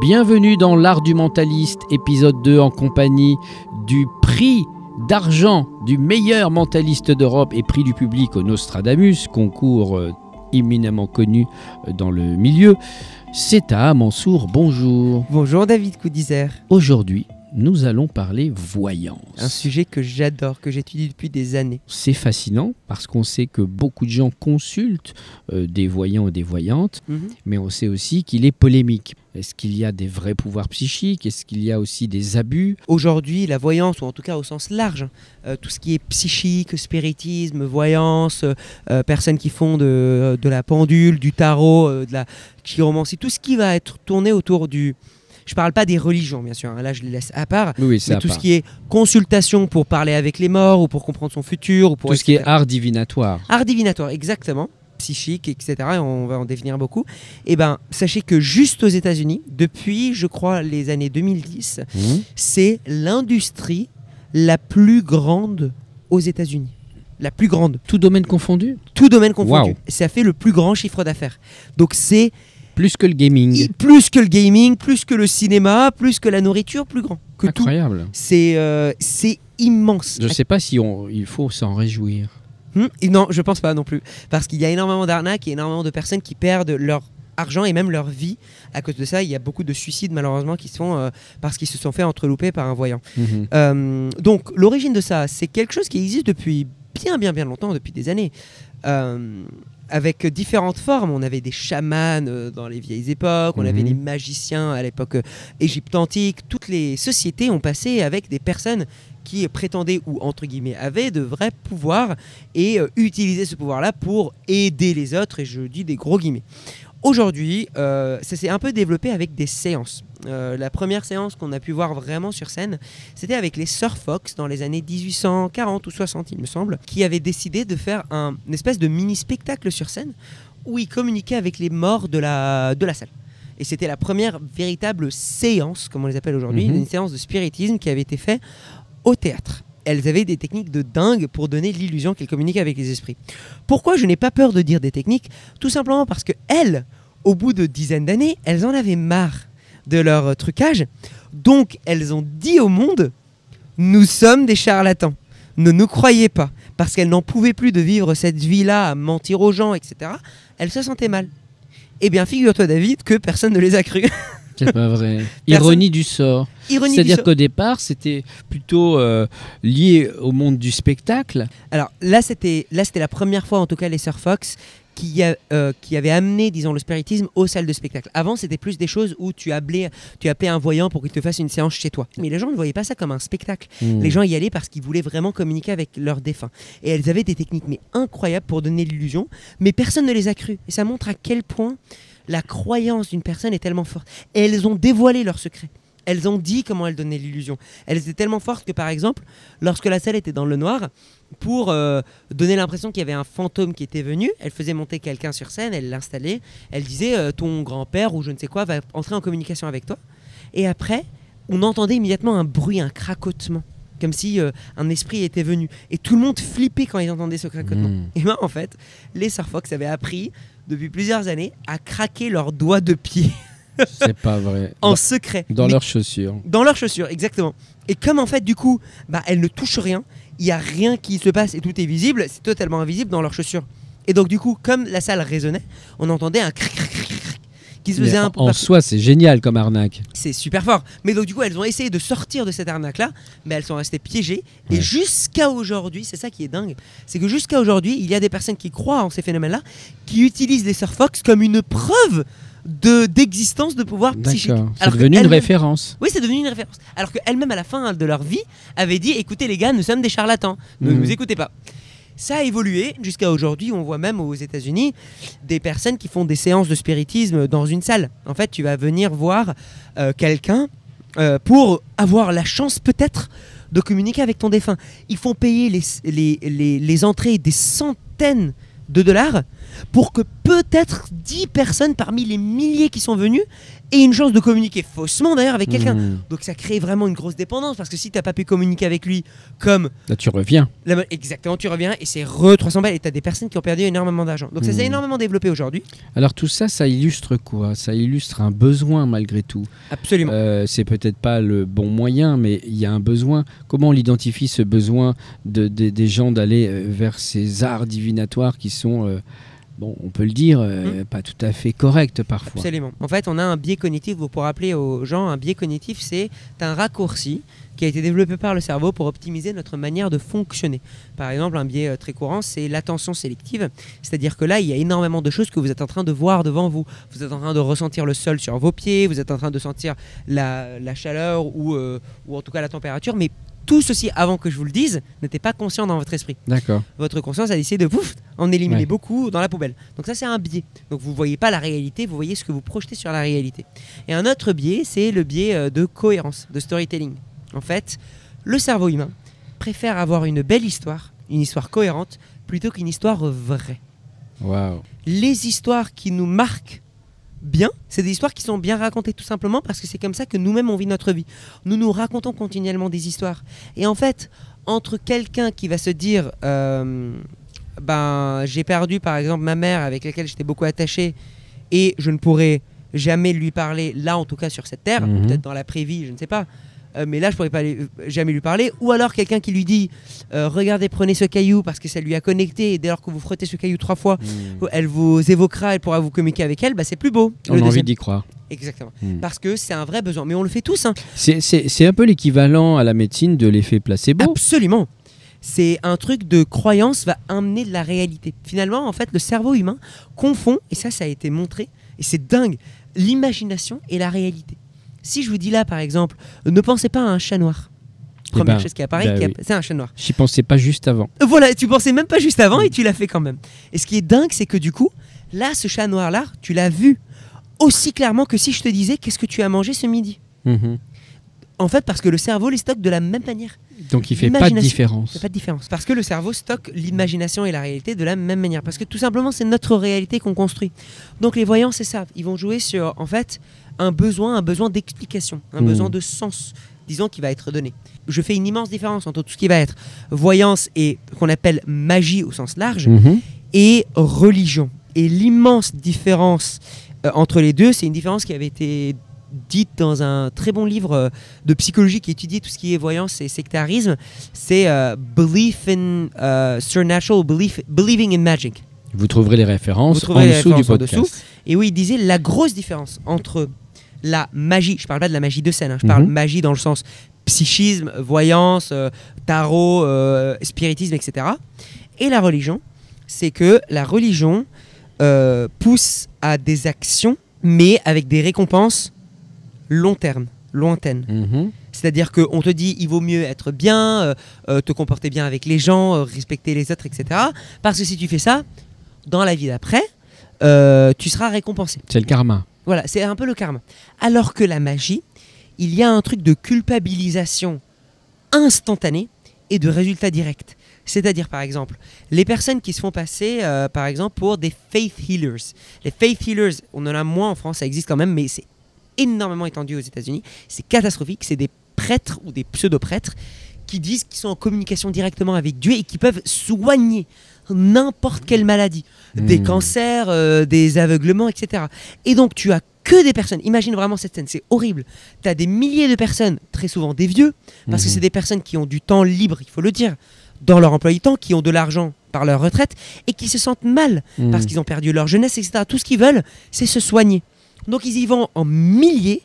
Bienvenue dans l'art du mentaliste, épisode 2 en compagnie du prix d'argent du meilleur mentaliste d'Europe et prix du public au Nostradamus, concours euh, éminemment connu euh, dans le milieu. C'est à Mansour, bonjour. Bonjour David Coudizer. Aujourd'hui, nous allons parler voyance. Un sujet que j'adore, que j'étudie depuis des années. C'est fascinant parce qu'on sait que beaucoup de gens consultent euh, des voyants et des voyantes, Mhm. mais on sait aussi qu'il est polémique. Est-ce qu'il y a des vrais pouvoirs psychiques? Est-ce qu'il y a aussi des abus? Aujourd'hui, la voyance, ou en tout cas au sens large, euh, tout ce qui est psychique, spiritisme, voyance, euh, personnes qui font de, de la pendule, du tarot, de la chiromancie, tout ce qui va être tourné autour du... Je parle pas des religions, bien sûr, hein, là je les laisse à part. Oui, oui, c'est Mais à tout part. ce qui est consultation pour parler avec les morts ou pour comprendre son futur ou pour Tout ce qui est art divinatoire. Art divinatoire, exactement. Psychique, etc. et on va en définir beaucoup. Et ben, sachez que juste aux États-Unis, depuis, je crois, les années 2010, Mhm. c'est l'industrie la plus grande aux États-Unis. La plus grande. Tout domaine confondu? Tout domaine confondu. Wow. Ça fait le plus grand chiffre d'affaires. Donc c'est Plus que le gaming. plus que le gaming, plus que le cinéma, plus que la nourriture, plus grand que. Incroyable. C'est euh, immense. Je ne sais pas si on, il faut s'en réjouir. Hmm, non, je pense pas non plus. Parce qu'il y a énormément d'arnaques et énormément de personnes qui perdent leur argent et même leur vie à cause de ça. Il y a beaucoup de suicides malheureusement qui se font euh, parce qu'ils se sont fait entrelouper par un voyant. Mhm. Euh, donc l'origine de ça, c'est quelque chose qui existe depuis bien bien bien longtemps, depuis des années. Euh, avec différentes formes. On avait des chamans euh, dans les vieilles époques, on avait Mhm. les magiciens à l'époque euh, égypte antique. Toutes les sociétés ont passé avec des personnes qui prétendaient ou entre guillemets avaient de vrais pouvoirs et euh, utilisaient ce pouvoir-là pour aider les autres. Et je dis des gros guillemets. Aujourd'hui, euh, ça s'est un peu développé avec des séances. Euh, la première séance qu'on a pu voir vraiment sur scène, c'était avec les Sir Fox dans les années 1840 ou 60, il me semble, qui avaient décidé de faire un, une espèce de mini-spectacle sur scène où ils communiquaient avec les morts de la, de la salle. Et c'était la première véritable séance, comme on les appelle aujourd'hui, Mhm. une séance de spiritisme qui avait été faite au théâtre. Elles avaient des techniques de dingue pour donner l'illusion qu'elles communiquaient avec les esprits. Pourquoi je n'ai pas peur de dire des techniques? Tout simplement parce que elles, au bout de dizaines d'années, elles en avaient marre de leur trucage. Donc elles ont dit au monde, nous sommes des charlatans. Ne nous croyez pas. Parce qu'elles n'en pouvaient plus de vivre cette vie-là, à mentir aux gens, etc. Elles se sentaient mal. Eh bien, figure-toi, David, que personne ne les a cru. C'est pas vrai. Ironie du sort. C'est-à-dire qu'au départ, c'était plutôt euh, lié au monde du spectacle. Alors là, c'était là, c'était la première fois, en tout cas, les Sir Fox qui, a- euh, qui avaient amené, disons, le spiritisme aux salles de spectacle. Avant, c'était plus des choses où tu appelais, tu appelais un voyant pour qu'il te fasse une séance chez toi. Mais les gens ne voyaient pas ça comme un spectacle. Hmm. Les gens y allaient parce qu'ils voulaient vraiment communiquer avec leurs défunts. Et elles avaient des techniques mais incroyables pour donner l'illusion, mais personne ne les a crues. Et ça montre à quel point la croyance d'une personne est tellement forte. Et elles ont dévoilé leurs secrets. Elles ont dit comment elles donnaient l'illusion. Elles étaient tellement fortes que, par exemple, lorsque la salle était dans le noir, pour euh, donner l'impression qu'il y avait un fantôme qui était venu, elle faisait monter quelqu'un sur scène, elle l'installait, elle disait euh, ton grand-père ou je ne sais quoi va entrer en communication avec toi. Et après, on entendait immédiatement un bruit, un cracotement, comme si euh, un esprit était venu. Et tout le monde flippait quand ils entendaient ce cracotement. Hmm. Et ben en fait, les Sir Fox avaient appris depuis plusieurs années à craquer leurs doigts de pied C'est pas vrai. en Dans, secret. dans Mais- leurs chaussures. dans leurs chaussures, exactement. Et comme en fait, du coup, bah, elles ne touchent rien, il n'y a rien qui se passe et tout est visible, c'est totalement invisible dans leurs chaussures. Et donc, du coup, comme la salle résonnait, on entendait un cric, cric, cric, cric, cric qui se Mais faisait un en, peu en partout. soi, c'est génial comme arnaque. C'est super fort. Mais donc, du coup, elles ont essayé de sortir de cette arnaque-là, mais elles sont restées piégées. Et jusqu'à aujourd'hui, c'est ça qui est dingue, c'est que jusqu'à aujourd'hui, il y a des personnes qui croient en ces phénomènes-là, qui utilisent les Sir Fox comme une preuve de d'existence de pouvoir psychique. C'est devenu une référence. Oui, c'est devenu une référence. Alors qu'elles-mêmes, à la fin de leur vie, avaient dit écoutez, les gars, nous sommes des charlatans. Ne Mhm. nous écoutez pas. Ça a évolué jusqu'à aujourd'hui. On voit même aux États-Unis des personnes qui font des séances de spiritisme dans une salle. En fait, tu vas venir voir euh, quelqu'un euh, pour avoir la chance peut-être de communiquer avec ton défunt. Ils font payer les, les, les- les entrées des centaines de dollars pour que peut-être 10 personnes parmi les milliers qui sont venus aient une chance de communiquer faussement d'ailleurs avec quelqu'un. Mhm. Donc ça crée vraiment une grosse dépendance parce que si t'as pas pu communiquer avec lui comme Là, tu reviens. la- exactement tu reviens et c'est re 300 balles et t'as des personnes qui ont perdu énormément d'argent. Donc ça s'est Mhm. énormément développé aujourd'hui. Alors tout ça, ça illustre quoi? Ça illustre un besoin malgré tout. Absolument. Euh, c'est peut-être pas le bon moyen, mais il y a un besoin. Comment on identifie ce besoin de, de- des gens d'aller euh, vers ces arts divinatoires qui sont, euh, bon, on peut le dire, euh, pas tout à fait corrects parfois Absolument. En fait, on a un biais cognitif, pour rappeler aux gens, un biais cognitif, c'est un raccourci qui a été développé par le cerveau pour optimiser notre manière de fonctionner. Par exemple, un biais euh, très courant, c'est l'attention sélective. C'est-à-dire que là, il y a énormément de choses que vous êtes en train de voir devant vous. Vous êtes en train de ressentir le sol sur vos pieds, vous êtes en train de sentir la, la chaleur ou, euh, ou en tout cas la température, mais tout ceci, avant que je vous le dise, n'était pas conscient dans votre esprit D'accord. votre conscience a décidé de pouf, en éliminer Ouais. beaucoup dans la poubelle. Donc ça c'est un biais. Donc vous voyez pas la réalité, vous voyez ce que vous projetez sur la réalité. Et un autre biais, c'est le biais euh, de cohérence, de storytelling. En fait, le cerveau humain préfère avoir une belle histoire, une histoire cohérente, plutôt qu'une histoire vraie. Waouh. Les histoires qui nous marquent bien, c'est des histoires qui sont bien racontées tout simplement parce que c'est comme ça que nous-mêmes on vit notre vie. Nous nous racontons continuellement des histoires. Et en fait, entre quelqu'un qui va se dire, euh, ben j'ai perdu par exemple ma mère avec laquelle j'étais beaucoup attaché et je ne pourrai jamais lui parler là en tout cas sur cette terre, Mhm. peut-être dans la prévie, je ne sais pas. Euh, mais là, je pourrais pas aller- euh, jamais lui parler. Ou alors quelqu'un qui lui dit euh, Regardez, prenez ce caillou parce que ça lui a connecté. Et dès lors que vous frottez ce caillou trois fois, Hmm. elle vous évoquera, elle pourra vous communiquer avec elle, bah c'est plus beau. On a envie d'y croire. Exactement. Hmm. Parce que c'est un vrai besoin. Mais on le fait tous. hein. C'est un peu l'équivalent à la médecine de l'effet placebo. Absolument. C'est un truc de croyance va amener de la réalité. Finalement, en fait, le cerveau humain confond, et ça, ça a été montré, et c'est dingue, l'imagination et la réalité. Si je vous dis là, par exemple, euh, ne pensez pas à un chat noir. Eh Première ben, chose qui apparaît, bah qui oui. app- c'est un chat noir. J'y pensais pas juste avant. Euh, Voilà, tu pensais même pas juste avant et tu l'as fait quand même. Et ce qui est dingue, c'est que du coup, là, ce chat noir-là, tu l'as vu aussi clairement que si je te disais qu'est-ce que tu as mangé ce midi? Mhm. En fait, parce que le cerveau les stocke de la même manière. Donc il fait pas de différence. C'est pas de différence. Parce que le cerveau stocke l'imagination et la réalité de la même manière. Parce que tout simplement, c'est notre réalité qu'on construit. Donc les voyants, c'est ça. Ils vont jouer sur, en fait, un besoin, un besoin d'explication, un Hmm. besoin de sens, disons, qui va être donné. Je fais une immense différence entre tout ce qui va être voyance et qu'on appelle magie au sens large Mhm. et religion. Et l'immense différence euh, entre les deux, c'est une différence qui avait été dite dans un très bon livre euh, de psychologie qui étudie tout ce qui est voyance et sectarisme. C'est euh, Belief in Supernatural, belief, Believing in Magic. Vous trouverez les références trouverez en les dessous du en podcast. dessous. Et où il disait la grosse différence entre la magie, je parle pas de la magie de scène, hein, je parle Mhm. magie dans le sens psychisme, voyance, euh, tarot, euh, spiritisme, etc. Et la religion, c'est que la religion pousse à des actions, mais avec des récompenses long terme, lointaines. Mhm. C'est-à-dire qu'on te dit il vaut mieux être bien, euh, euh, te comporter bien avec les gens, euh, respecter les autres, etc. Parce que si tu fais ça, dans la vie d'après, euh, tu seras récompensé. C'est le karma. Voilà, c'est un peu le karma. Alors que la magie, il y a un truc de culpabilisation instantanée et de résultat direct. C'est-à-dire, par exemple, les personnes qui se font passer, euh, par exemple, pour des faith healers. Les faith healers, on en a moins en France, ça existe quand même, mais c'est énormément étendu aux États-Unis. C'est catastrophique. C'est des prêtres ou des pseudo-prêtres qui disent qu'ils sont en communication directement avec Dieu et qui peuvent soigner n'importe quelle maladie, des Hmm. cancers, euh, des aveuglements, etc. Et donc tu as que des personnes, imagine vraiment cette scène, c'est horrible. Tu as des milliers de personnes, très souvent des vieux, parce que Mhm. c'est des personnes qui ont du temps libre, il faut le dire, dans leur emploi du temps, qui ont de l'argent par leur retraite et qui se sentent mal Mhm. parce qu'ils ont perdu leur jeunesse, etc. Tout ce qu'ils veulent, c'est se soigner. Donc ils y vont en milliers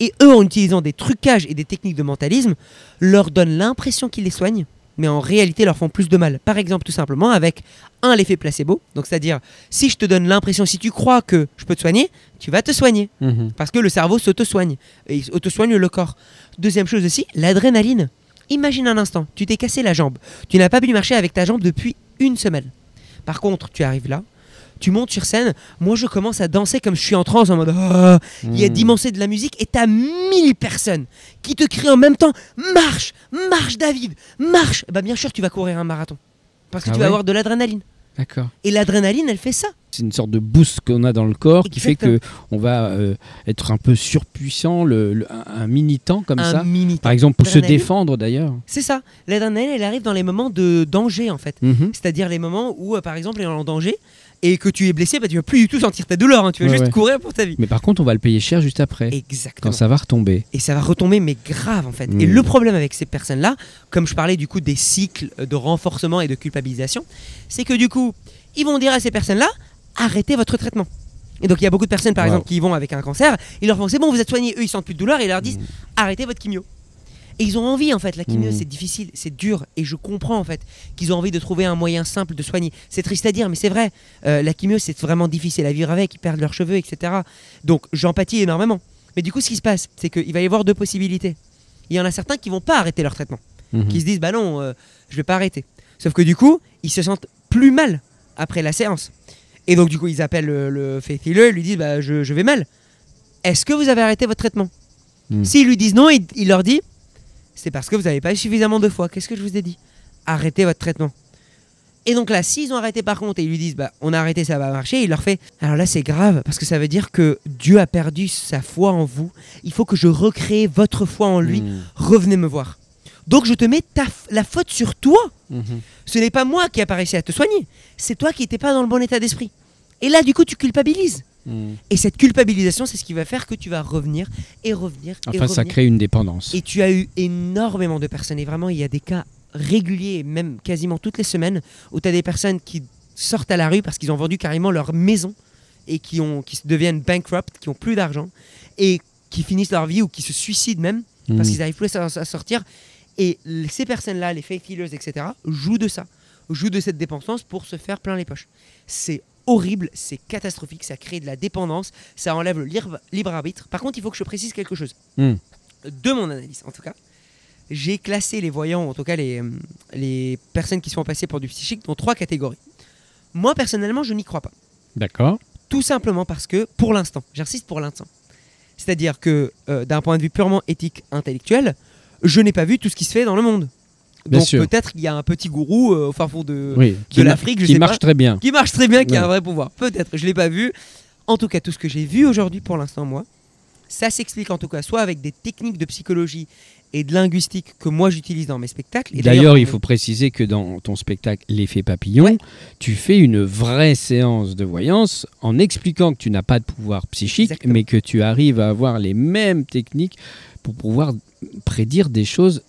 et eux, en utilisant des trucages et des techniques de mentalisme, leur donnent l'impression qu'ils les soignent, mais en réalité leur font plus de mal. Par exemple, tout simplement avec un l'effet placebo, donc c'est-à-dire si je te donne l'impression, si tu crois que je peux te soigner, tu vas te soigner Mhm. parce que le cerveau s'auto-soigne et il auto-soigne le corps. Deuxième chose aussi, l'adrénaline. Imagine un instant, tu t'es cassé la jambe, tu n'as pas pu marcher avec ta jambe depuis une semaine. Par contre, tu arrives là, tu montes sur scène, moi je commence à danser comme je suis en transe en mode Ah il y a Mhm. d'immenser de la musique et t'as mille personnes qui te crient en même temps marche, marche David, marche. Bah bien sûr tu vas courir un marathon parce que Ah tu ouais vas avoir de l'adrénaline. D'accord. Et l'adrénaline elle fait ça. C'est une sorte de boost qu'on a dans le corps qui fait que on va euh, être un peu surpuissant, le, le- un, mini temps comme un ça. mini Par exemple, pour se défendre d'ailleurs. C'est ça. L'adrénaline, elle arrive dans les moments de danger en fait. Mhm. C'est-à-dire les moments où, euh, par exemple, tu es en danger et que tu es blessé, bah, tu vas plus du tout sentir ta douleur. hein. Tu vas Ouais, juste ouais. courir pour ta vie. Mais par contre, on va le payer cher juste après, Exactement. quand ça va retomber. Et ça va retomber, mais grave en fait. Et Mm. le problème avec ces personnes-là, comme je parlais du coup des cycles de renforcement et de culpabilisation, c'est que du coup, ils vont dire à ces personnes-là, arrêtez votre traitement. Et donc il y a beaucoup de personnes par Wow. exemple qui vont avec un cancer, ils leur font c'est bon, vous êtes soignés, eux ils sentent plus de douleur et ils leur disent Mm. arrêtez votre chimio. Et ils ont envie en fait, la chimio Mm. c'est difficile, c'est dur et je comprends en fait qu'ils ont envie de trouver un moyen simple de soigner. C'est triste à dire mais c'est vrai, Euh, la chimio c'est vraiment difficile à vivre avec, ils perdent leurs cheveux etc. Donc j'empathie énormément. Mais du coup ce qui se passe c'est qu'il va y avoir deux possibilités. Il y en a certains qui vont pas arrêter leur traitement, Mhm. qui se disent bah non, euh, je vais pas arrêter. Sauf que du coup ils se sentent plus mal après la séance. Et donc du coup ils appellent le, le faith healer, ils lui disent bah je, je vais mal. Est-ce que vous avez arrêté votre traitement? Mm. S'ils lui disent non, il, il leur dit c'est parce que vous n'avez pas eu suffisamment de fois. Qu'est-ce que je vous ai dit Arrêtez votre traitement. Et donc là, s'ils ont arrêté par contre et ils lui disent bah on a arrêté, ça va marcher, il leur fait alors là c'est grave parce que ça veut dire que Dieu a perdu sa foi en vous. Il faut que je recrée votre foi en lui. Mhm. Revenez me voir. Donc je te mets ta la faute sur toi. Mhm. Ce n'est pas moi qui a pas réussi à te soigner. C'est toi qui n'étais pas dans le bon état d'esprit. Et là, du coup, tu culpabilises. Mhm. Et cette culpabilisation, c'est ce qui va faire que tu vas revenir et revenir et Enfin, ça revenir. crée une dépendance. Et tu as eu énormément de personnes. Et vraiment, il y a des cas réguliers, et même quasiment toutes les semaines, où tu as des personnes qui sortent à la rue parce qu'ils ont vendu carrément leur maison et qui, ont, qui deviennent bankrupt, qui ont plus d'argent et qui finissent leur vie ou qui se suicident même parce Mhm. qu'ils n'arrivent plus à, à sortir. Et ces personnes-là, les faith healers, etc., jouent de ça, jouent de cette dépendance pour se faire plein les poches. C'est horrible, c'est catastrophique, ça crée de la dépendance, ça enlève le libre, libre arbitre. Par contre, il faut que je précise quelque chose. Mhm. De mon analyse, en tout cas, j'ai classé les voyants, en tout cas les, les personnes qui sont passées pour du psychique, dans trois catégories. Moi, personnellement, je n'y crois pas. D'accord. Tout simplement parce que, pour l'instant, j'insiste pour l'instant, c'est-à-dire que euh, d'un point de vue purement éthique, intellectuel, je n'ai pas vu tout ce qui se fait dans le monde. Bien Donc peut-être qu'il y a un petit gourou euh, au fin fond de, Oui. l'Afrique, je qui sais marche pas, très bien. qui marche très bien, qui a un vrai pouvoir. Peut-être, je l'ai pas vu. En tout cas, tout ce que j'ai vu aujourd'hui pour l'instant, moi, ça s'explique en tout cas soit avec des techniques de psychologie et de linguistique que moi j'utilise dans mes spectacles. Et D'ailleurs, il faut préciser que dans ton spectacle L'effet papillon, Ouais. tu fais une vraie séance de voyance en expliquant que tu n'as pas de pouvoir psychique, Exactement. mais que tu arrives à avoir les mêmes techniques pour pouvoir prédire des choses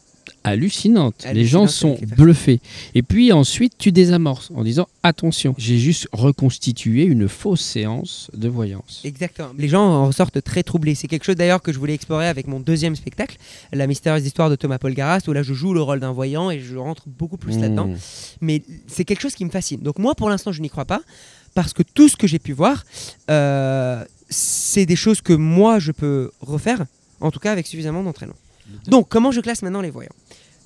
hallucinantes. Les gens sont bluffés. Et puis ensuite, tu désamorces en disant attention, j'ai juste reconstitué une fausse séance de voyance. Exactement. Les gens en ressortent très troublés. C'est quelque chose d'ailleurs que je voulais explorer avec mon deuxième spectacle, La mystérieuse histoire de Thomas Paul Garast, où là je joue le rôle d'un voyant et je rentre beaucoup plus là-dedans. Mmh. Mais c'est quelque chose qui me fascine. Donc moi, pour l'instant, je n'y crois pas, parce que tout ce que j'ai pu voir, euh, c'est des choses que moi, je peux refaire, en tout cas avec suffisamment d'entraînement. Donc, comment je classe maintenant les voyants?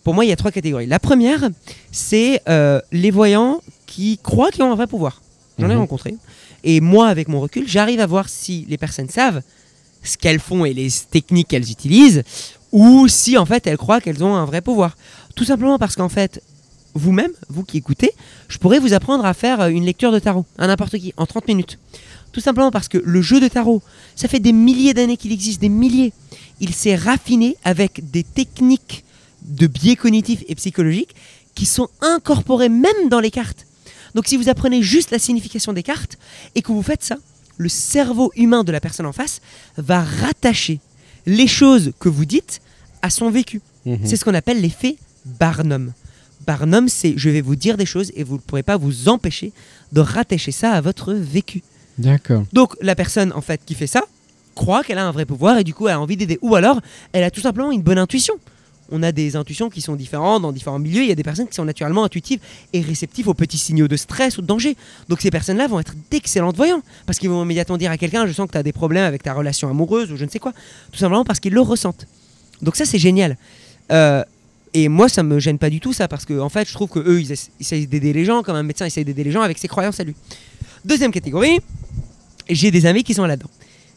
Pour moi, il y a trois catégories. La première, c'est euh, les voyants qui croient qu'ils ont un vrai pouvoir. J'en ai Mhm. rencontré. Et moi, avec mon recul, j'arrive à voir si les personnes savent ce qu'elles font et les techniques qu'elles utilisent, ou si en fait elles croient qu'elles ont un vrai pouvoir. Tout simplement parce qu'en fait, vous-même, vous qui écoutez, je pourrais vous apprendre à faire euh, une lecture de tarot, à n'importe qui, en 30 minutes. Tout simplement parce que le jeu de tarot, ça fait des milliers d'années qu'il existe, des milliers. Il s'est raffiné avec des techniques de biais cognitifs et psychologiques qui sont incorporées même dans les cartes. Donc si vous apprenez juste la signification des cartes et que vous faites ça, le cerveau humain de la personne en face va rattacher les choses que vous dites à son vécu. Mhm. C'est ce qu'on appelle l'effet Barnum. Barnum, c'est je vais vous dire des choses et vous ne pourrez pas vous empêcher de rattacher ça à votre vécu. D'accord. Donc la personne en fait qui fait ça croit qu'elle a un vrai pouvoir et du coup elle a envie d'aider. Ou alors elle a tout simplement une bonne intuition. On a des intuitions qui sont différentes dans différents milieux. Il y a des personnes qui sont naturellement intuitives et réceptives aux petits signaux de stress ou de danger. Donc ces personnes-là vont être d'excellentes voyants parce qu'ils vont immédiatement dire à quelqu'un Je sens que tu as des problèmes avec ta relation amoureuse ou je ne sais quoi. Tout simplement parce qu'ils le ressentent. Donc ça c'est génial. Euh, et moi ça me gêne pas du tout ça parce que en fait je trouve que eux ils essa- essayent d'aider les gens comme un médecin essaye d'aider les gens avec ses croyances à lui. Deuxième catégorie, j'ai des amis qui sont là-dedans.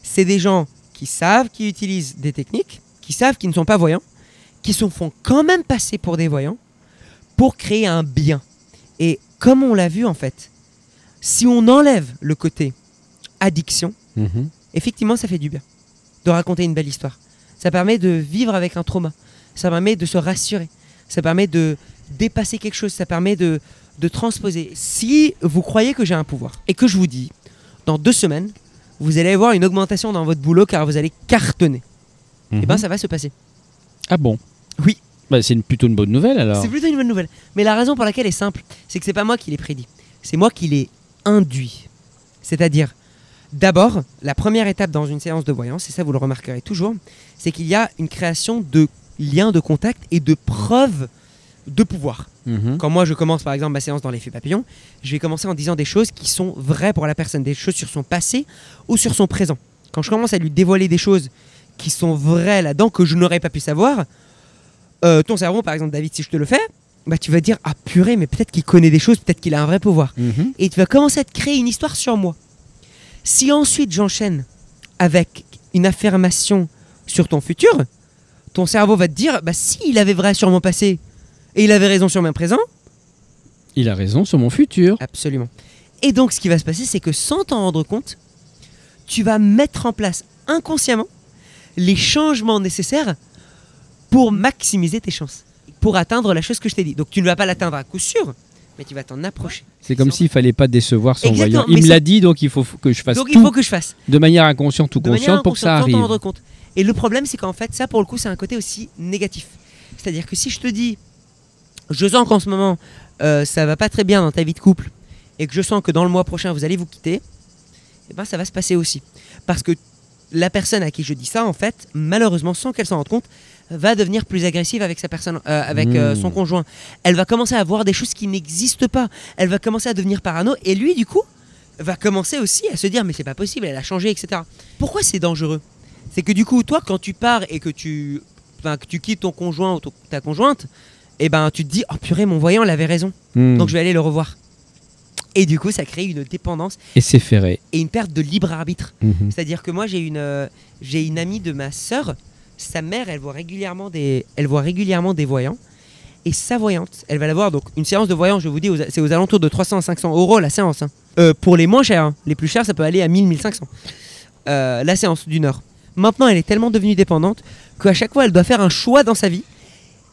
C'est des gens qui savent, qui utilisent des techniques, qui savent qu'ils ne sont pas voyants, qui se font quand même passer pour des voyants pour créer un bien. Et comme on l'a vu en fait, Si on enlève le côté addiction, Mhm. effectivement, ça fait du bien de raconter une belle histoire. Ça permet de vivre avec un trauma. Ça permet de se rassurer. Ça permet de dépasser quelque chose. Ça permet de, de transposer. Si vous croyez que j'ai un pouvoir et que je vous dis, dans deux semaines, vous allez avoir une augmentation dans votre boulot car vous allez cartonner, Mhm. et ben ça va se passer. Ah bon? Oui. Bah, c'est plutôt une bonne nouvelle alors. C'est plutôt une bonne nouvelle. Mais la raison pour laquelle est simple, c'est que c'est pas moi qui l'ai prédit. C'est moi qui l'ai induit. C'est-à-dire, d'abord, la première étape dans une séance de voyance, et ça vous le remarquerez toujours, c'est qu'il y a une création de liens de contact et de preuves de pouvoir. Mhm. Quand moi je commence par exemple ma séance dans l'effet papillon, je vais commencer en disant des choses qui sont vraies pour la personne, des choses sur son passé ou sur son présent. Quand je commence à lui dévoiler des choses qui sont vraies là-dedans que je n'aurais pas pu savoir, euh, ton cerveau par exemple David si je te le fais, bah tu vas dire ah purée mais peut-être qu'il connaît des choses, peut-être qu'il a un vrai pouvoir Mhm. et tu vas commencer à te créer une histoire sur moi. Si ensuite j'enchaîne avec une affirmation sur ton futur, ton cerveau va te dire bah si il avait vrai sur mon passé et il avait raison sur mon présent, Il a raison sur mon futur. Absolument. Et donc, ce qui va se passer, c'est que sans t'en rendre compte, tu vas mettre en place inconsciemment les changements nécessaires pour maximiser tes chances, pour atteindre la chose que je t'ai dit. Donc, tu ne vas pas l'atteindre à coup sûr, mais tu vas t'en approcher. C'est comme s'il fallait pas décevoir son Exactement, voyant. Il me l'a dit, donc il faut que je fasse Donc, tout il faut que je fasse. de manière inconsciente ou consciente pour que ça sans arrive. rendre compte. Et le problème, c'est qu'en fait, ça, pour le coup, c'est un côté aussi négatif. C'est-à-dire que si je te dis, je sens qu'en ce moment, euh, ça va pas très bien dans ta vie de couple, et que je sens que dans le mois prochain, vous allez vous quitter, eh ben, ça va se passer aussi. Parce que la personne à qui je dis ça, en fait, malheureusement, sans qu'elle s'en rende compte, va devenir plus agressive avec sa personne, euh, avec euh, Mmh. son conjoint. Elle va commencer à voir des choses qui n'existent pas. Elle va commencer à devenir parano, et lui, du coup, va commencer aussi à se dire mais c'est pas possible, elle a changé, etc. Pourquoi c'est dangereux? C'est que du coup, toi, quand tu pars et que tu, que tu quittes ton conjoint ou ton- ta conjointe, et ben tu te dis oh purée, mon voyant, il avait raison, Hmm. donc je vais aller le revoir. Et du coup, ça crée une dépendance Et c'est ferré. et une perte de libre arbitre. Mhm. C'est-à-dire que moi, j'ai une, euh, j'ai une amie de ma sœur. Sa mère, elle voit régulièrement des, elle voit régulièrement des voyants. Et sa voyante, elle va la voir. Donc, une séance de voyant, je vous dis, c'est aux alentours de 300 à 500 euros la séance. hein. Euh, pour les moins chers, hein. les plus chers, ça peut aller à 1000, 1500. Euh, la séance d'une heure. Maintenant, elle est tellement devenue dépendante qu'à chaque fois, elle doit faire un choix dans sa vie.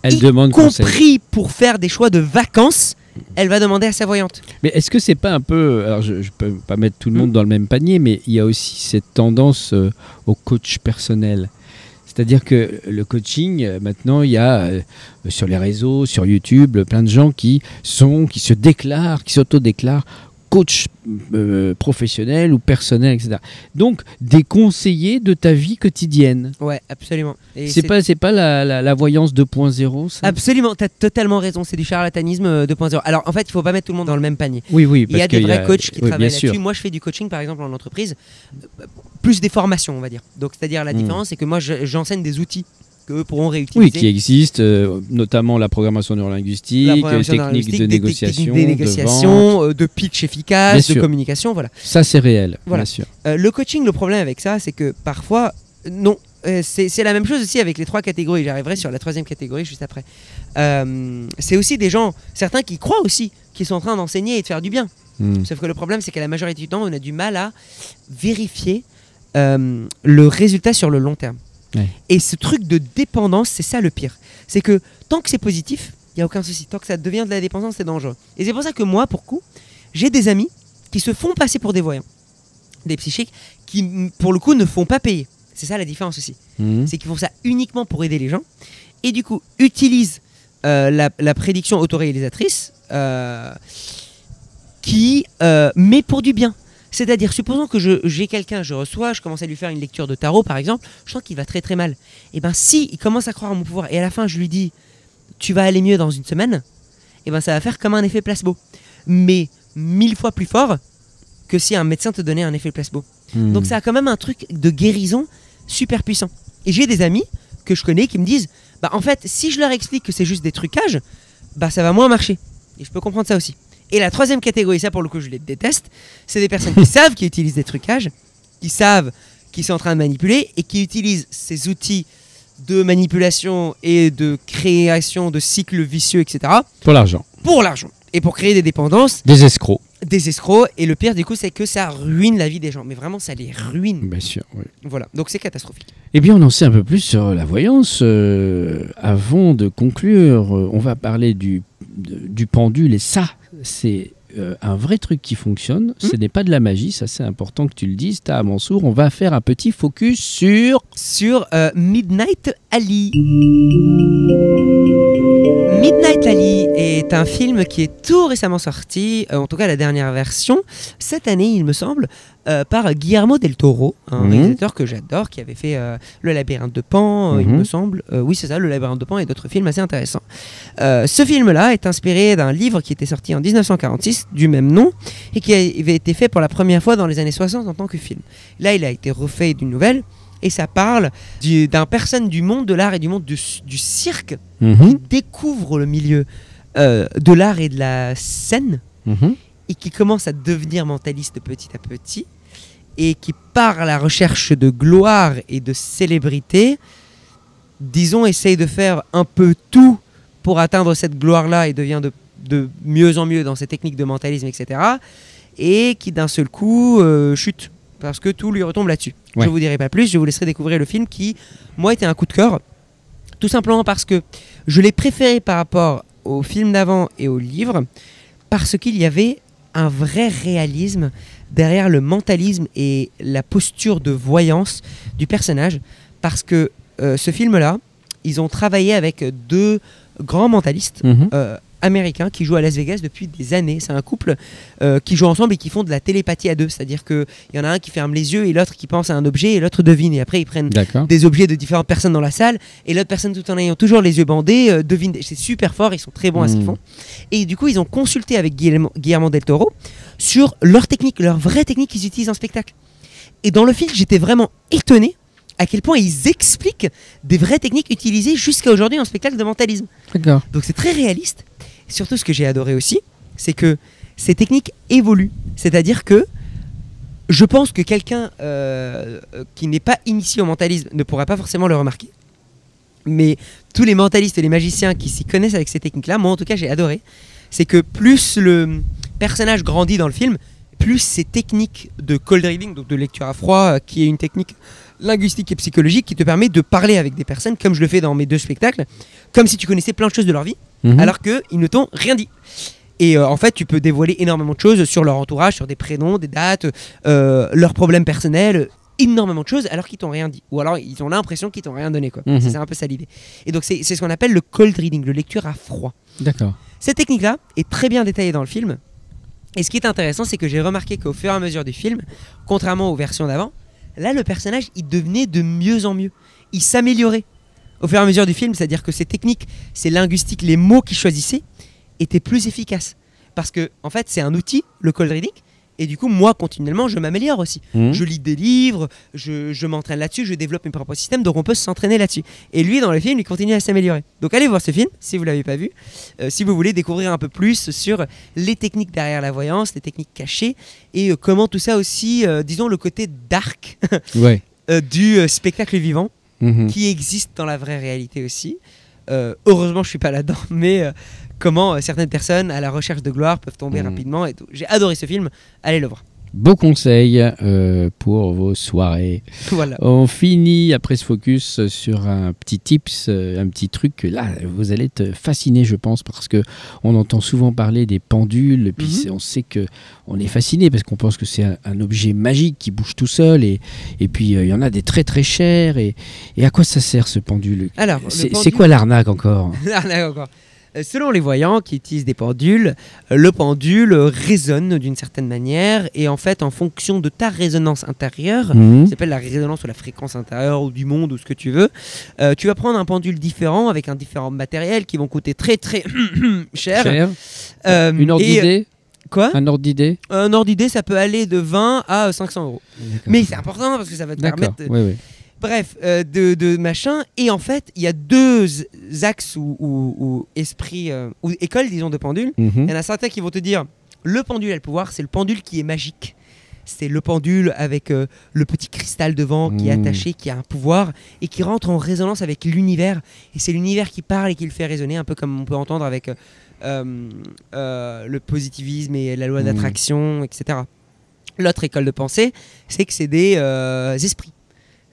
Elle y demande conseil. compris pour faire des choix de vacances, elle va demander à sa voyante. Mais est-ce que c'est pas un peu. Alors, je, je peux pas mettre tout le Hmm. monde dans le même panier, mais il y a aussi cette tendance euh, au coach personnel. C'est-à-dire que le coaching, euh, maintenant, il y a euh, sur les réseaux, sur YouTube, plein de gens qui sont, qui se déclarent, qui s'auto-déclarent coach euh, professionnel ou personnel, etc. Donc, des conseillers de ta vie quotidienne. Ouais, absolument. C'est pas, c'est pas la, la- la voyance 2.0, ça? Absolument, tu as totalement raison, c'est du charlatanisme euh, 2.0. Alors en fait, il faut pas mettre tout le monde dans le même panier. Oui, oui. Il y a des vrais coachs qui oui, travaillent là-dessus. Moi, je fais du coaching par exemple en entreprise, euh, plus des formations, on va dire. Donc c'est-à-dire la Hmm. différence, c'est que moi, je- j'enseigne des outils que eux pourront réutiliser. Oui, qui existent, euh, notamment la programmation neurolinguistique, La programmation techniques de des négociation, techniques de euh, de pitch efficace, Bien de sûr. communication, voilà. Ça, c'est réel, Voilà. bien sûr. Euh, le coaching, le problème avec ça, c'est que parfois, non, euh, c'est la même chose aussi avec les trois catégories. J'arriverai sur la troisième catégorie juste après. C'est aussi des gens, certains qui croient aussi, qui sont en train d'enseigner et de faire du bien. Hmm. Sauf que le problème, c'est qu'à la majorité du temps, on a du mal à vérifier le résultat sur le long terme. Ouais. Et ce truc de dépendance, c'est ça le pire. C'est que tant que c'est positif, il n'y a aucun souci. Tant que ça devient de la dépendance, c'est dangereux. Et c'est pour ça que moi, pour coup, j'ai des amis qui se font passer pour des voyants, des psychiques, qui, pour le coup, ne font pas payer. C'est ça la différence aussi. Hmm. C'est qu'ils font ça uniquement pour aider les gens. Et du coup, utilisent euh, la, la prédiction autoréalisatrice euh, qui euh, met pour du bien. C'est-à-dire, supposons que j'ai quelqu'un, je reçois, je commence à lui faire une lecture de tarot par exemple, je sens qu'il va très très mal. Et ben si il commence à croire en mon pouvoir et à la fin je lui dis tu vas aller mieux dans une semaine, et ben ça va faire comme un effet placebo. Mais mille fois plus fort que si un médecin te donnait un effet placebo. Hmm. Donc ça a quand même un truc de guérison super puissant. Et j'ai des amis que je connais qui me disent bah en fait si je leur explique que c'est juste des trucages, bah ça va moins marcher. Et je peux comprendre ça aussi. Et la troisième catégorie, ça pour le coup je les déteste, c'est des personnes qui savent qu'ils utilisent des trucages, qui savent qu'ils sont en train de manipuler et qui utilisent ces outils de manipulation et de création de cycles vicieux, etc. Pour l'argent. pour l'argent et pour créer des dépendances Des escrocs. des escrocs. Et le pire, du coup, c'est que ça ruine la vie des gens. Mais vraiment, ça les ruine. Bien sûr. oui. Voilà. Donc c'est catastrophique. Eh bien, on en sait un peu plus sur la voyance. Euh, avant de conclure, euh, on va parler du, pendule. Et ça, c'est euh, un vrai truc qui fonctionne. Ce n'est pas de la magie, ça c'est important que tu le dises. T'as Mansour, on va faire un petit focus sur... Sur euh, Midnight Ali. Midnight Ali est un film qui est tout récemment sorti, euh, en tout cas la dernière version, cette année il me semble, euh, par Guillermo del Toro, un Mhm. réalisateur que j'adore, qui avait fait euh, Le Labyrinthe de Pan, euh, il Mhm. me semble. Oui c'est ça, Le Labyrinthe de Pan et d'autres films assez intéressants. Ce film-là est inspiré d'un livre qui était sorti en 1946 du même nom et qui avait été fait pour la première fois dans les années 60 en tant que film. Là il a été refait d'une nouvelle et ça parle du- d'un personne du monde de l'art et du monde du, du cirque qui Mhm, découvre le milieu euh, de l'art et de la scène et qui commence à devenir mentaliste petit à petit et qui part à la recherche de gloire et de célébrité, disons, essaye de faire un peu tout pour atteindre cette gloire-là et devient de, de mieux en mieux dans ses techniques de mentalisme, etc. Et qui d'un seul coup euh, chute parce que tout lui retombe là-dessus. Ouais. Je vous dirai pas plus, je vous laisserai découvrir le film qui, moi, était un coup de cœur. Tout simplement parce que je l'ai préféré par rapport au film d'avant et au livre, parce qu'il y avait un vrai réalisme derrière le mentalisme et la posture de voyance du personnage. Parce que euh, ce film-là, ils ont travaillé avec deux grands mentalistes Mhm. euh, américains qui jouent à Las Vegas depuis des années. C'est un couple euh, qui joue ensemble et qui font de la télépathie à deux. C'est-à-dire qu'il y en a un qui ferme les yeux et l'autre qui pense à un objet et l'autre devine. Et après, ils prennent des objets de différentes personnes dans la salle et l'autre personne tout en ayant toujours les yeux bandés euh, devine c'est super fort ils sont très bons à ce qu'ils Mm. font et du coup ils ont consulté avec Guillermo, Guillermo del Toro sur leur technique leur vraie technique qu'ils utilisent en spectacle et dans le film j'étais vraiment étonné à quel point ils expliquent des vraies techniques utilisées jusqu'à aujourd'hui en spectacle de mentalisme D'accord. donc c'est très réaliste. Surtout, ce que j'ai adoré aussi, c'est que ces techniques évoluent. C'est-à-dire que je pense que quelqu'un euh, qui n'est pas initié au mentalisme ne pourra pas forcément le remarquer. Mais tous les mentalistes et les magiciens qui s'y connaissent avec ces techniques-là, moi en tout cas j'ai adoré, c'est que plus le personnage grandit dans le film, plus ces techniques de cold reading, donc de lecture à froid, euh, qui est une technique linguistique et psychologique qui te permet de parler avec des personnes, comme je le fais dans mes deux spectacles, comme si tu connaissais plein de choses de leur vie, Mhm. alors qu'ils ne t'ont rien dit. Et euh, en fait, tu peux dévoiler énormément de choses sur leur entourage, sur des prénoms, des dates, euh, leurs problèmes personnels, énormément de choses alors qu'ils t'ont rien dit. Ou alors ils ont l'impression qu'ils t'ont rien donné. quoi. Mhm. C'est un peu ça l'idée. Et donc c'est c'est ce qu'on appelle le cold reading, le lecture à froid. D'accord. Cette technique-là est très bien détaillée dans le film. Et ce qui est intéressant, c'est que j'ai remarqué qu'au fur et à mesure du film, contrairement aux versions d'avant, là le personnage il devenait de mieux en mieux. Il s'améliorait au fur et à mesure du film, c'est-à-dire que ces techniques, ces linguistiques, les mots qu'il choisissait étaient plus efficaces. Parce que en fait c'est un outil, le cold reading, et du coup moi continuellement je m'améliore aussi. Mhm. Je lis des livres, je, je m'entraîne là-dessus, je développe mes propres systèmes, donc on peut s'entraîner là-dessus. Et lui, dans le film, il continue à s'améliorer. Donc allez voir ce film, si vous l'avez pas vu, euh, si vous voulez découvrir un peu plus sur les techniques derrière la voyance, les techniques cachées, et euh, comment tout ça aussi, euh, disons, le côté dark Ouais. du spectacle vivant, Mhm. qui existe dans la vraie réalité aussi. Euh, heureusement, je suis pas là-dedans, mais euh, comment euh, certaines personnes à la recherche de gloire peuvent tomber Mhm. rapidement et tout. J'ai adoré ce film, allez le voir. Beau conseil euh, pour vos soirées. voilà. On finit après ce focus sur un petit tips, euh, un petit truc que là vous allez être fasciné je pense parce que on entend souvent parler des pendules puis Mhm. on sait que on est fasciné parce qu'on pense que c'est un, un objet magique qui bouge tout seul et, et puis euh, il y en a des très très chers et, et à quoi ça sert ce pendule? Alors, C'est c'est pendule- quoi l'arnaque encore? L'arnaque encore. Euh, Selon les voyants qui utilisent des pendules, euh, le pendule résonne d'une certaine manière et en fait en fonction de ta résonance intérieure, Mhm. ça s'appelle la résonance ou la fréquence intérieure ou du monde ou ce que tu veux, euh, tu vas prendre un pendule différent avec un différent matériel qui vont coûter très très cher. Cher Euh, Une ordre d'idée Quoi? Un ordre d'idée? Un ordre d'idée ça peut aller de 20 à 500 euros. Mais c'est important parce que ça va te permettre de- Ouais, ouais. Bref, euh, de, de machin. Et en fait, il y a deux axes ou, ou, ou esprits, euh, ou écoles, disons, de pendule. Mhm. Il y en a certains qui vont te dire le pendule a le pouvoir, c'est le pendule qui est magique. C'est le pendule avec euh, le petit cristal devant qui est Mm. attaché, qui a un pouvoir et qui rentre en résonance avec l'univers. Et c'est l'univers qui parle et qui le fait résonner, un peu comme on peut entendre avec le positivisme et la loi Mhm. d'attraction, etc. L'autre école de pensée, c'est que c'est des esprits.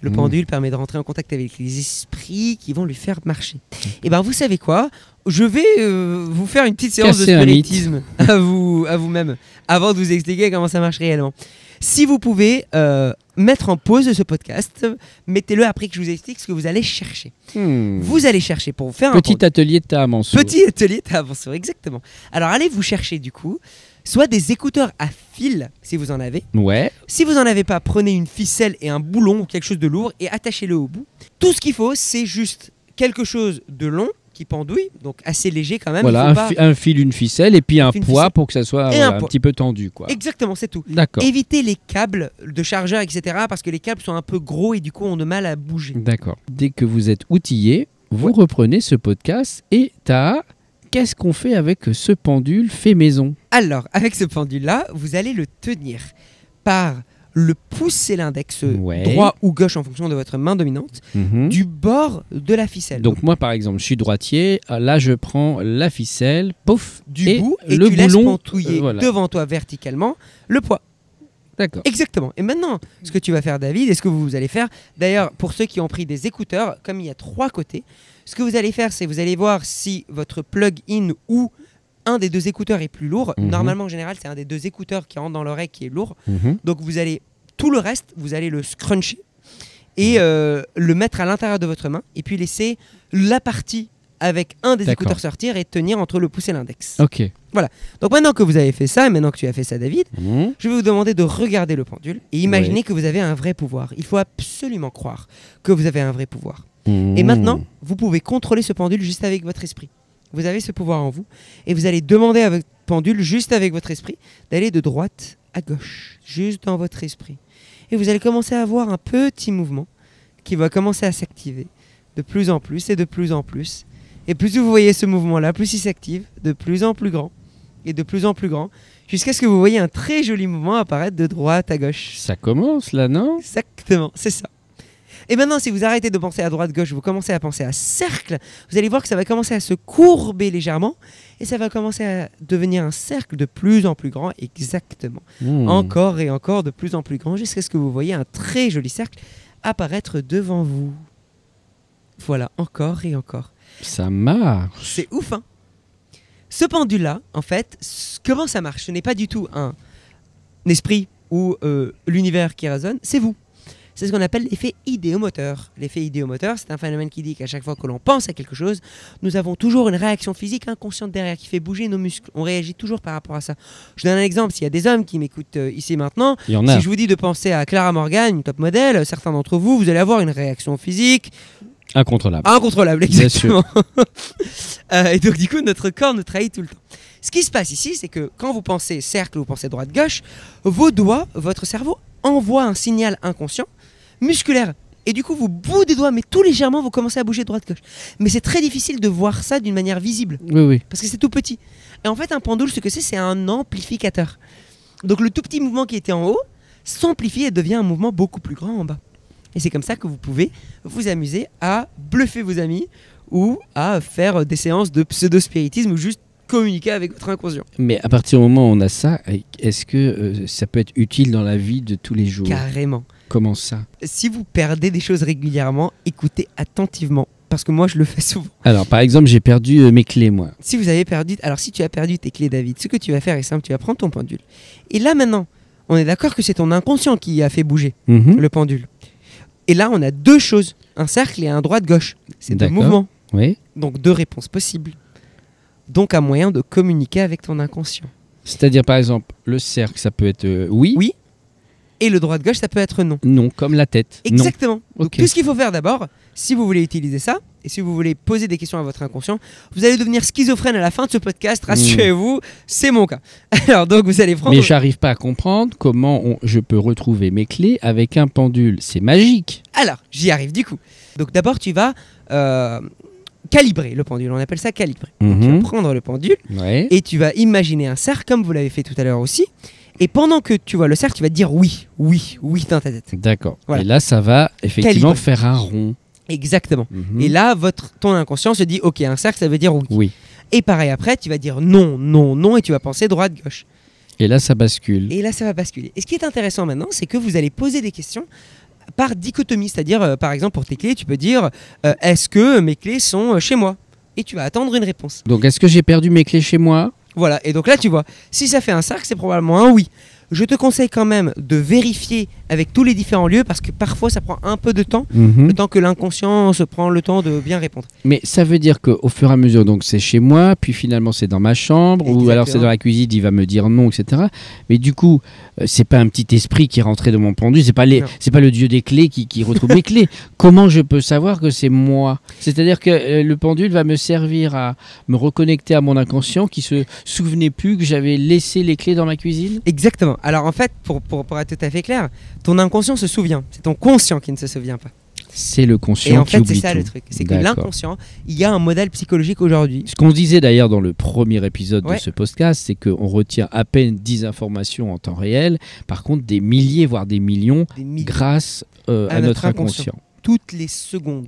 Le Mhm. pendule permet de rentrer en contact avec les esprits qui vont lui faire marcher. Et ben vous savez quoi? Je vais euh, vous faire une petite séance Casser de spiritisme à vous à vous-même avant de vous expliquer comment ça marche réellement. Si vous pouvez euh, mettre en pause ce podcast, mettez-le après que je vous explique ce que vous allez chercher. Hmm. Vous allez chercher pour vous faire un Petit atelier de ta Mansour. Petit atelier Tavansour, exactement. Alors allez vous chercher du coup, soit des écouteurs à fil si vous en avez. Ouais. Si vous en avez pas, prenez une ficelle et un boulon ou quelque chose de lourd et attachez-le au bout. Tout ce qu'il faut, c'est juste quelque chose de long qui pendouille, donc assez léger quand même. il Voilà, un, pas- fi- un fil, une ficelle et puis un poids ficelle. pour que ça soit voilà, un petit peu tendu. quoi. Exactement, c'est tout. D'accord. Évitez les câbles de chargeur, etc. parce que les câbles sont un peu gros et du coup ont de mal à bouger. D'accord. Dès que vous êtes outillé, vous reprenez ce podcast et t'as. Qu'est-ce qu'on fait avec ce pendule fait maison Alors, avec ce pendule-là, vous allez le tenir par le pouce et l'index Ouais. droit ou gauche en fonction de votre main dominante Mhm. du bord de la ficelle. Donc moi par exemple, je suis droitier, là je prends la ficelle, pouf, du et bout et le tu laisses boulon, pantouiller euh, voilà. devant toi verticalement le poids. D'accord. Exactement. Et maintenant, ce que tu vas faire, David, et ce que vous allez faire, d'ailleurs, pour ceux qui ont pris des écouteurs, comme il y a trois côtés, ce que vous allez faire, c'est vous allez voir si votre plug-in ou un des deux écouteurs est plus lourd. Mhm. Normalement, en général, c'est un des deux écouteurs qui rentre dans l'oreille qui est lourd. Mhm. Donc, vous allez tout le reste, vous allez le scruncher et euh, le mettre à l'intérieur de votre main, et puis laisser la partie avec un des écouteurs sortir et tenir entre le pouce et l'index. Ok. Donc maintenant que vous avez fait ça, et maintenant que tu as fait ça, David, Mhm. je vais vous demander de regarder le pendule et imaginer que vous avez un vrai pouvoir. Il faut absolument croire que vous avez un vrai pouvoir. Et Mhm. maintenant, vous pouvez contrôler ce pendule juste avec votre esprit. Vous avez ce pouvoir en vous et vous allez demander à votre pendule, juste avec votre esprit, d'aller de droite à gauche, juste dans votre esprit. Et vous allez commencer à avoir un petit mouvement qui va commencer à s'activer de plus en plus et de plus en plus. Et plus vous voyez ce mouvement-là, plus il s'active, de plus en plus grand et de plus en plus grand, jusqu'à ce que vous voyez un très joli mouvement apparaître de droite à gauche. Ça commence là, non? Exactement, c'est ça. Et maintenant, si vous arrêtez de penser à droite-gauche, vous commencez à penser à cercle, vous allez voir que ça va commencer à se courber légèrement et ça va commencer à devenir un cercle de plus en plus grand, exactement. Mhm. Encore et encore de plus en plus grand, jusqu'à ce que vous voyez un très joli cercle apparaître devant vous. Voilà, encore et encore. Ça marche. C'est ouf, hein Ce pendule-là, en fait, comment ça marche? Ce n'est pas du tout un esprit ou euh, l'univers qui résonne, c'est vous. C'est ce qu'on appelle l'effet idéomoteur. L'effet idéomoteur, c'est un phénomène qui dit qu'à chaque fois que l'on pense à quelque chose, nous avons toujours une réaction physique inconsciente derrière qui fait bouger nos muscles. On réagit toujours par rapport à ça. Je donne un exemple. S'il y a des hommes qui m'écoutent euh, ici maintenant, Il y en a. si je vous dis de penser à Clara Morgan, une top modèle, euh, certains d'entre vous, vous allez avoir une réaction physique Incontrôlable. Incontrôlable, exactement. Euh, et donc, du coup, notre corps nous trahit tout le temps. Ce qui se passe ici, c'est que quand vous pensez cercle, vous pensez droite-gauche, vos doigts, votre cerveau envoie un signal inconscient, musculaire. Et du coup, vous bout des doigts, mais tout légèrement, vous commencez à bouger droite-gauche. Mais c'est très difficile de voir ça d'une manière visible, Oui, oui. parce que c'est tout petit. Et en fait, un pendule, ce que c'est, c'est un amplificateur. Donc, le tout petit mouvement qui était en haut s'amplifie et devient un mouvement beaucoup plus grand en bas. Et c'est comme ça que vous pouvez vous amuser à bluffer vos amis ou à faire des séances de pseudo-spiritisme ou juste communiquer avec votre inconscient. Mais à partir du moment où on a ça, est-ce que euh, ça peut être utile dans la vie de tous les jours? Carrément. Comment ça Si vous perdez des choses régulièrement, écoutez attentivement. Parce que moi, je le fais souvent. Alors, par exemple, j'ai perdu euh, mes clés, moi. Si vous avez perdu, alors si tu as perdu tes clés, David, ce que tu vas faire est simple, tu vas prendre ton pendule. Et là maintenant, on est d'accord que c'est ton inconscient qui a fait bouger Mhm. le pendule. Et là, on a deux choses, un cercle et un droite-gauche. C'est deux mouvements. Oui. Donc deux réponses possibles. Donc un moyen de communiquer avec ton inconscient. C'est-à-dire, par exemple, le cercle, ça peut être euh, oui, Oui. Et le droite-gauche, ça peut être non. non, comme la tête. Non. Exactement. Donc tout ce qu'il faut faire d'abord, si vous voulez utiliser ça, et si vous voulez poser des questions à votre inconscient, vous allez devenir schizophrène à la fin de ce podcast, rassurez-vous, c'est mon cas. Alors donc vous allez prendre... Mais j'arrive pas à comprendre comment on- je peux retrouver mes clés avec un pendule. C'est magique. Alors, j'y arrive du coup. Donc d'abord, tu vas euh, calibrer le pendule, on appelle ça calibrer. Tu vas Mhm. prendre le pendule Ouais. et tu vas imaginer un cercle comme vous l'avez fait tout à l'heure aussi. Et pendant que tu vois le cercle, tu vas te dire oui, oui, oui dans ta tête. D'accord. Voilà. Et là, ça va effectivement faire un rond. Exactement. Mhm. Et là, votre, ton inconscient se dit ok, un cercle, ça veut dire oui. Oui. Et pareil après, tu vas dire non, non, non, et tu vas penser droite-gauche. Et là, ça bascule. Et là, ça va basculer. Et ce qui est intéressant maintenant, c'est que vous allez poser des questions par dichotomie. C'est-à-dire, euh, par exemple, pour tes clés, tu peux dire euh, est-ce que mes clés sont euh, chez moi? Et tu vas attendre une réponse. Donc, est-ce que j'ai perdu mes clés chez moi? Voilà. Et donc là, tu vois, si ça fait un cercle, c'est probablement un oui. Je te conseille quand même de vérifier avec tous les différents lieux parce que parfois ça prend un peu de temps, Mhm. le temps que l'inconscient se prend le temps de bien répondre. Mais ça veut dire qu'au fur et à mesure, donc c'est chez moi, puis finalement c'est dans ma chambre, ou alors c'est dans la cuisine, il va me dire non, etc. Mais du coup, euh, c'est pas un petit esprit qui est rentré dans mon pendule, c'est pas les, Non. c'est pas le dieu des clés qui, qui retrouve mes clés. Comment je peux savoir que c'est moi? C'est-à-dire que euh, le pendule va me servir à me reconnecter à mon inconscient qui se souvenait plus que j'avais laissé les clés dans ma cuisine? Exactement. Alors en fait, pour, pour, pour être tout à fait clair, ton inconscient se souvient. C'est ton conscient qui ne se souvient pas. C'est le conscient Et en fait, c'est ça tout. le truc. C'est que l'inconscient, il y a un modèle psychologique aujourd'hui. Ce qu'on disait d'ailleurs dans le premier épisode Ouais. de ce podcast, c'est qu'on retient à peine 10 informations en temps réel, par contre des milliers, voire des millions, Des milliers, grâce euh, À à, notre notre inconscient. inconscient. toutes les secondes.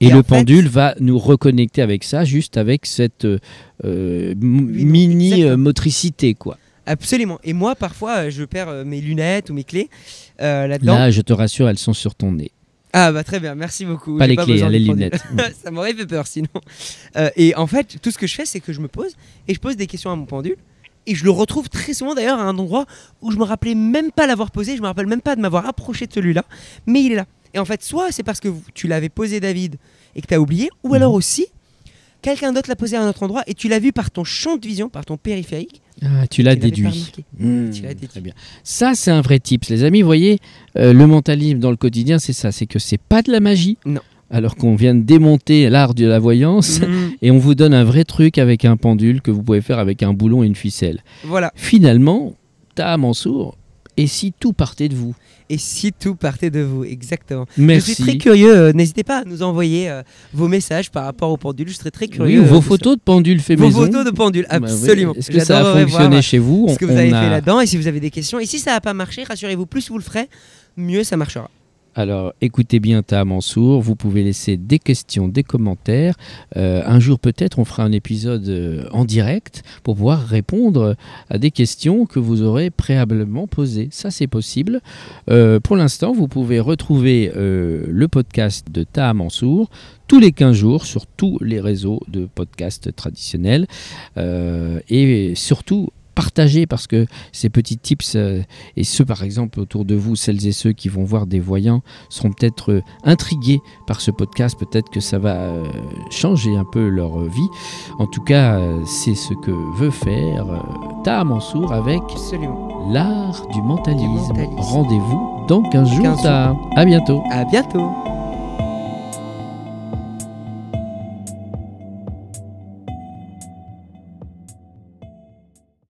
Et, le fait- pendule va nous reconnecter avec ça, juste avec cette euh, euh, mini exactement. motricité. quoi. Absolument. Et moi, parfois, euh, je perds euh, mes lunettes ou mes clés euh, là-dedans. Là, je te rassure, elles sont sur ton nez. Ah bah très bien, merci beaucoup. pas les clés, besoin hein, les lunettes. ça m'aurait fait peur sinon. Euh, et en fait, tout ce que je fais, c'est que je me pose et je pose des questions à mon pendule. Et je le retrouve très souvent d'ailleurs à un endroit où je me rappelais même pas l'avoir posé, je me rappelle même pas de m'avoir approché de celui-là, mais il est là. Et en fait, soit c'est parce que tu l'avais posé David et que tu as oublié, ou alors aussi quelqu'un d'autre l'a posé à un autre endroit et tu l'as vu par ton champ de vision, par ton périphérique. Ah, tu l'as déduit. Mmh, Tu l'as déduit. très bien. Ça, c'est un vrai tips. Les amis, vous voyez, euh, le mentalisme dans le quotidien, c'est ça. C'est que c'est pas de la magie. Non. Alors qu'on vient de démonter l'art de la voyance. Mhm. Et on vous donne un vrai truc avec un pendule que vous pouvez faire avec un boulon et une ficelle. Voilà. Finalement, t'as Mansour. Et si tout partait de vous Et si tout partait de vous, exactement. Merci. Je suis très curieux. euh, N'hésitez pas à nous envoyer euh, vos messages par rapport au pendule. Je serais très Oui, curieux. ou euh, vos de photos de pendule fait. Vos maison. photos de pendule, Bah oui. absolument. Est-ce que ça a fonctionné voir chez vous ce que vous avez a- fait là-dedans et si vous avez des questions. Et si ça n'a pas marché, rassurez-vous, plus vous le ferez, mieux ça marchera. Alors, écoutez bien Ta Mansour. Vous pouvez laisser des questions, des commentaires. Euh, un jour, peut-être, on fera un épisode euh, en direct pour pouvoir répondre à des questions que vous aurez préalablement posées. Ça, c'est possible. Euh, pour l'instant, vous pouvez retrouver le podcast de Ta Mansour tous les 15 jours sur tous les réseaux de podcasts traditionnels. Et surtout, partagez parce que ces petits tips, euh, et ceux par exemple autour de vous, celles et ceux qui vont voir des voyants, seront peut-être euh, intrigués par ce podcast. Peut-être que ça va euh, changer un peu leur vie. En tout cas, c'est ce que veut faire Taha Mansour avec l'art du mentalisme. Rendez-vous dans 15 jours. 15 jours. À bientôt. À bientôt.